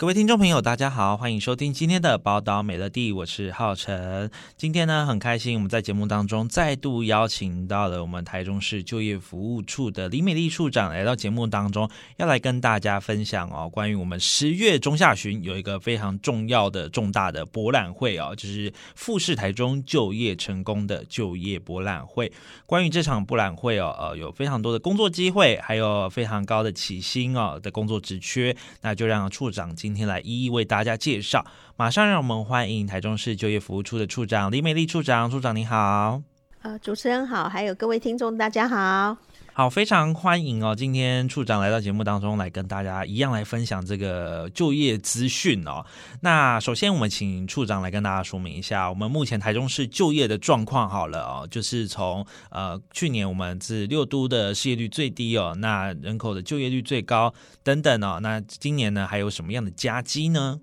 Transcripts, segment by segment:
各位听众朋友，大家好，欢迎收听今天的宝岛美乐地，我是浩辰。今天呢，很开心，我们在节目当中再度邀请到了我们台中市就业服务处的李美丽处长来到节目当中，要来跟大家分享哦，关于我们十月中下旬有一个非常重要的重大的博览会哦，就是富士台中就业成功的就业博览会。关于这场博览会哦，呃，有非常多的工作机会，还有非常高的起薪哦的工作职缺，那就让处长今今天来一一为大家介绍，马上让我们欢迎台中市就业服务处的处长李美丽处长。处长你好，呃，主持人好，还有各位听众大家好，好，非常欢迎哦。今天处长来到节目当中来跟大家一样来分享这个就业资讯哦。那首先我们请处长来跟大家说明一下，我们目前台中市就业的状况好了哦，就是从呃去年我们是六都的失业率最低哦，那人口的就业率最高。等等哦，那今年呢还有什么样的佳绩呢？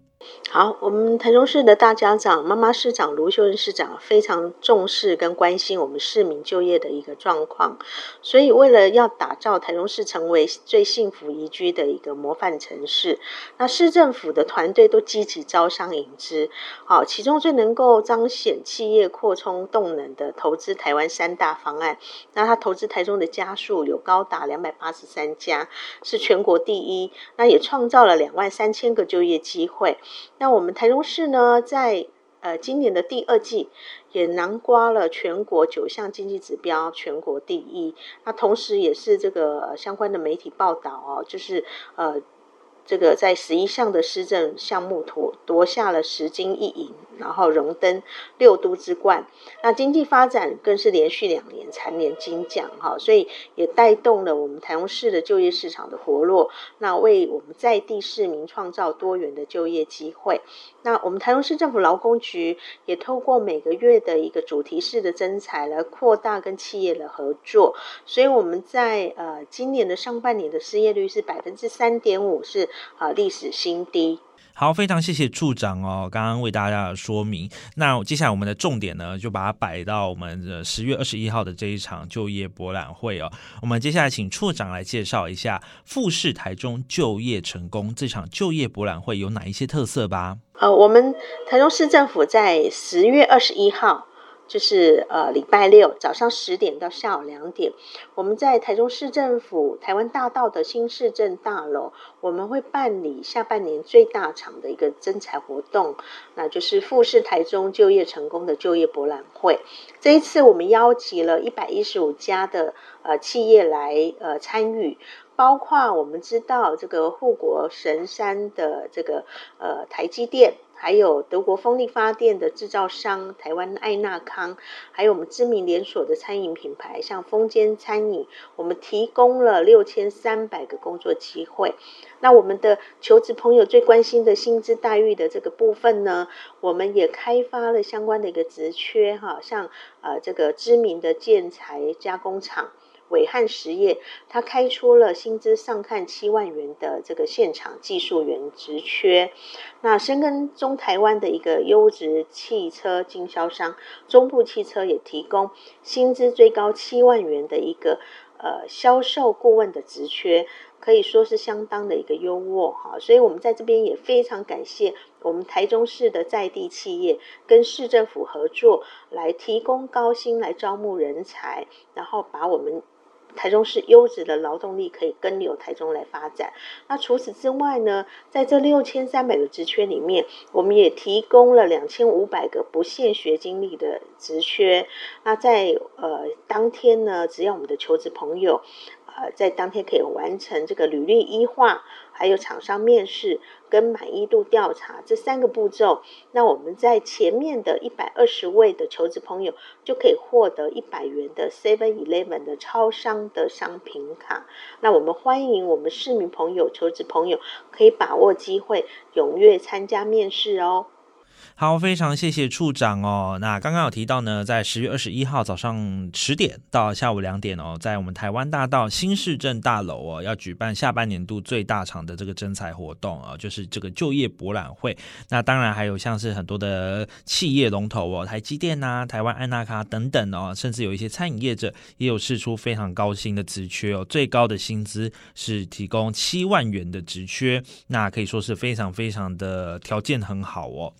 好，我们台中市的大家长妈妈市长卢秀燕市长非常重视跟关心我们市民就业的一个状况，所以为了要打造台中市成为最幸福宜居的一个模范城市，那市政府的团队都积极招商引资。好，其中最能够彰显企业扩充动能的投资台湾三大方案，那他投资台中的家数有高达两百八十三家，是全国第一，那也创造了两万三千个就业机会。那我们台中市呢，在呃今年的第二季也囊括了全国九项经济指标，全国第一。那同时也是这个相关的媒体报道哦，就是呃这个在十一项的施政项目夺夺下了十金一银。然后荣登六都之冠，那经济发展更是连续两年蝉联金奖哈，所以也带动了我们台中市的就业市场的活络，那为我们在地市民创造多元的就业机会。那我们台中市政府劳工局也透过每个月的一个主题式的征才来扩大跟企业的合作，所以我们在呃今年的上半年的失业率是百分之三点五，是啊历史新低。好，非常谢谢处长哦，刚刚为大家的说明。那接下来我们的重点呢，就把它摆到我们的十月二十一号的这一场就业博览会哦。我们接下来请处长来介绍一下富士台中就业成功这场就业博览会有哪一些特色吧。呃，我们台中市政府在十月二十一号。就是呃礼拜六早上十点到下午两点，我们在台中市政府台湾大道的新市镇大楼，我们会办理下半年最大场的一个征才活动，那就是富士台中就业成功的就业博览会。这一次我们邀集了一百一十五家的呃企业来呃参与，包括我们知道这个护国神山的这个呃台积电。还有德国风力发电的制造商台湾爱纳康，还有我们知名连锁的餐饮品牌，像风间餐饮，我们提供了六千三百个工作机会。那我们的求职朋友最关心的薪资待遇的这个部分呢，我们也开发了相关的一个职缺，哈，像呃这个知名的建材加工厂。暐瀚实业，他开出了薪资上看七万元的这个现场技术员职缺。那深耕中台湾的一个优质汽车经销商中部汽车也提供薪资最高七万元的一个呃销售顾问的职缺，可以说是相当的一个优渥哈。所以我们在这边也非常感谢我们台中市的在地企业跟市政府合作，来提供高薪来招募人才，然后把我们。台中市优质的劳动力可以跟留台中来发展。那除此之外呢，在这六千三百个职缺里面，我们也提供了两千五百个不限学经历的职缺。那在呃当天呢，只要我们的求职朋友，呃在当天可以完成这个履历一化，还有厂商面试，跟满意度调查这三个步骤，那我们在前面的一百二十位的求职朋友就可以获得一百元的 Seven Eleven 的超商的商品卡。那我们欢迎我们市民朋友、求职朋友可以把握机会，踊跃参加面试哦。好，非常谢谢处长哦。那刚刚有提到呢，在十月二十一号早上十点到下午两点哦，在我们台湾大道新市镇大楼哦，要举办下半年度最大场的这个征才活动啊，就是这个就业博览会。那当然还有像是很多的企业龙头哦，台积电呐、台湾安纳卡等等哦，甚至有一些餐饮业者也有试出非常高薪的职缺哦，最高的薪资是提供七万元的职缺，那可以说是非常非常的条件很好哦。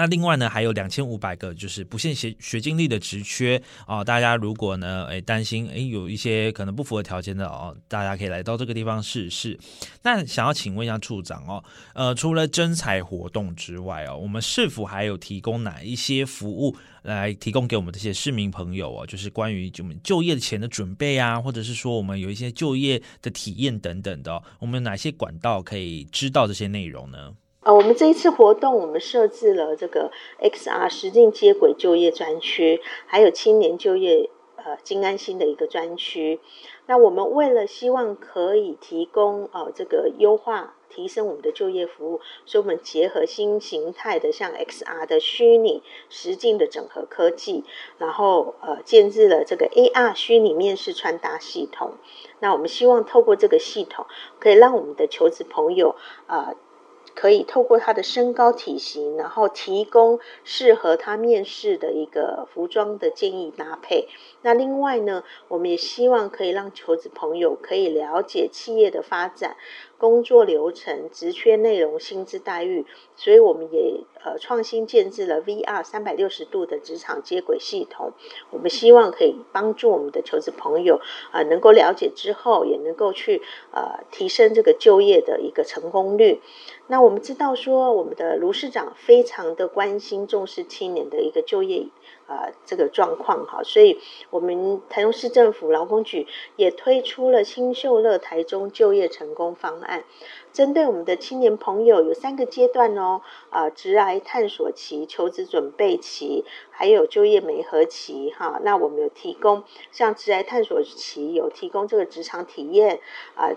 那另外呢，还有两千五百个就是不限学学经历的职缺哦。大家如果呢，诶担心诶有一些可能不符合条件的哦，大家可以来到这个地方试试。那想要请问一下处长哦，呃，除了征才活动之外哦，我们是否还有提供哪一些服务来提供给我们这些市民朋友哦？就是关于就我们就业前的准备啊，或者是说我们有一些就业的体验等等的，我们有哪些管道可以知道这些内容呢？呃，我们这一次活动，我们设置了这个 XR 实境接轨就业专区，还有青年就业呃金安心的一个专区。那我们为了希望可以提供呃这个优化提升我们的就业服务，所以我们结合新形态的像 XR 的虚拟实境的整合科技，然后呃建置了这个 AR 虚拟面试穿搭系统。那我们希望透过这个系统，可以让我们的求职朋友啊。呃可以透过他的身高体型，然后提供适合他面试的一个服装的建议搭配。那另外呢，我们也希望可以让求职朋友可以了解企业的发展。工作流程、职缺内容、薪资待遇，所以我们也呃创新建置了 VR 三百六十度的职场接轨系统。我们希望可以帮助我们的求职朋友啊、能够了解之后，也能够去呃提升这个就业的一个成功率。那我们知道说，我们的卢市长非常的关心重视青年的一个就业。呃，这个状况哈，所以我们台中市政府劳工局也推出了新秀乐台中就业成功方案，针对我们的青年朋友有三个阶段哦，啊、呃，职涯探索期、求职准备期，还有就业媒合期哈。那我们有提供像职涯探索期有提供这个职场体验啊、呃，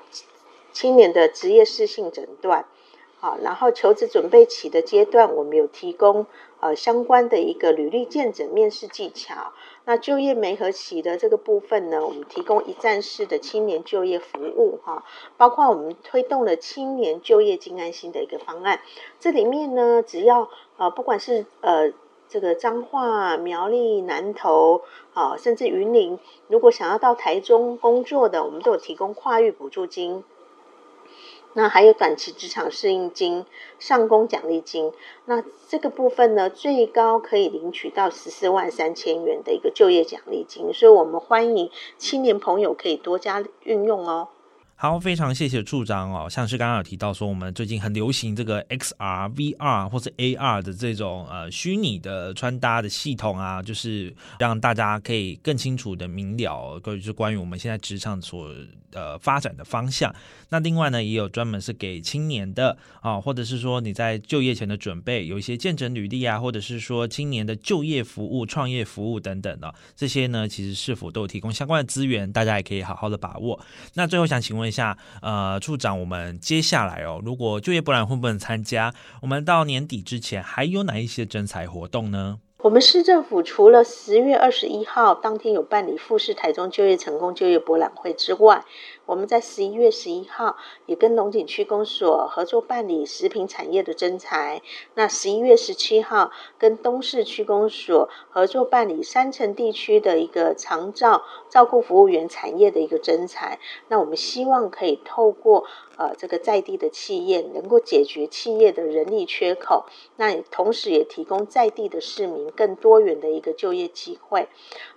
青年的职业适性诊断。好，然后求职准备期的阶段，我们有提供呃相关的一个履历健诊面试技巧。那就业媒合期的这个部分呢，我们提供一站式的青年就业服务哈，包括我们推动了青年就业金安心的一个方案。这里面呢，只要呃不管是呃这个彰化、苗栗、南投啊，甚至云林，如果想要到台中工作的，我们都有提供跨域补助金。那还有短期职场适应金、上工奖励金，那这个部分呢，最高可以领取到十四万三千元的一个就业奖励金，所以我们欢迎青年朋友可以多加运用哦。好，非常谢谢处长哦。像是刚刚有提到说，我们最近很流行这个 XR、VR 或者 AR 的这种呃虚拟的穿搭的系统啊，就是让大家可以更清楚的明了，就是关于我们现在职场所呃发展的方向。那另外呢，也有专门是给青年的啊，或者是说你在就业前的准备，有一些见证履历啊，或者是说青年的就业服务、创业服务等等的这些呢，其实是否都有提供相关的资源，大家也可以好好的把握。那最后想请问。下，呃，处长，我们接下来哦，如果就业博览会不能参加，我们到年底之前还有哪一些征才活动呢？我们市政府除了十月二十一号当天有办理富士台中就业成功就业博览会之外，我们在十一月十一号也跟龙井区公所合作办理食品产业的征才。那十一月十七号跟东市区公所合作办理山城地区的一个长照照顾服务员产业的一个征才。那我们希望可以透过呃这个在地的企业，能够解决企业的人力缺口，那同时也提供在地的市民更多元的一个就业机会。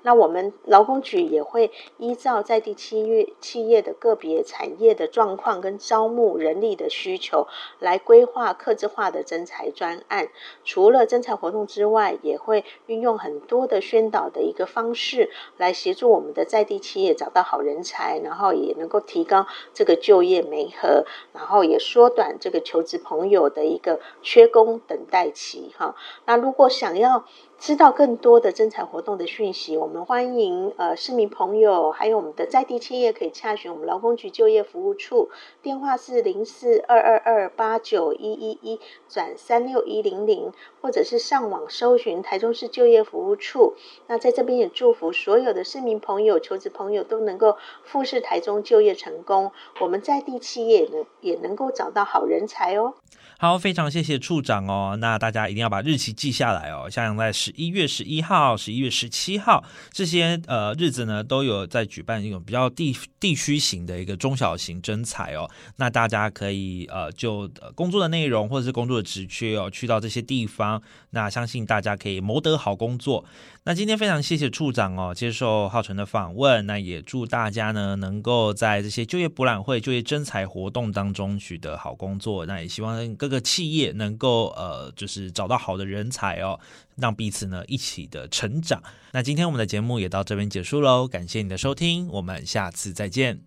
那我们劳工局也会依照在地企业企业的个别产业的状况跟招募人力的需求，来规划客制化的征才专案。除了征才活动之外，也会运用很多的宣导的一个方式，来协助我们的在地企业找到好人才，然后也能够提高这个就业媒合，然后也缩短这个求职朋友的一个缺工等待期。哈，那如果想要知道更多的征才活动的讯息，我们欢迎呃市民朋友，还有我们的在地企业可以洽询我们劳工局就业服务处，电话是零四二二二八九一一一转三六一零零，或者是上网搜寻台中市就业服务处。那在这边也祝福所有的市民朋友、求职朋友都能够复试台中就业成功，我们在地企业能也能够找到好人才哦。好，非常谢谢处长哦。那大家一定要把日期记下来哦，像在十一月十一号、十一月十七号这些呃日子呢，都有在举办一种比较地地区型的一个中小型征才哦。那大家可以呃就工作的内容或者是工作的职缺哦，去到这些地方，那相信大家可以谋得好工作。那今天非常谢谢处长哦，接受浩辰的访问。那也祝大家呢，能够在这些就业博览会、就业征才活动当中取得好工作。那也希望各个企业能够呃，就是找到好的人才哦，让彼此此呢一起的成长。那今天我们的节目也到这边结束喽，感谢你的收听，我们下次再见。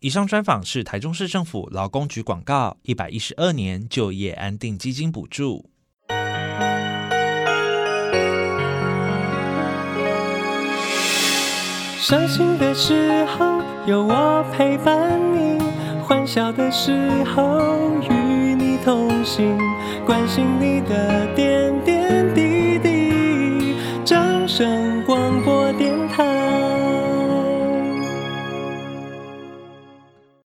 以上专访是台中市政府劳工局广告，一百一十二年就业安定基金补助。伤心的时候有我陪伴你，欢笑的时候与你同行，关心你的点点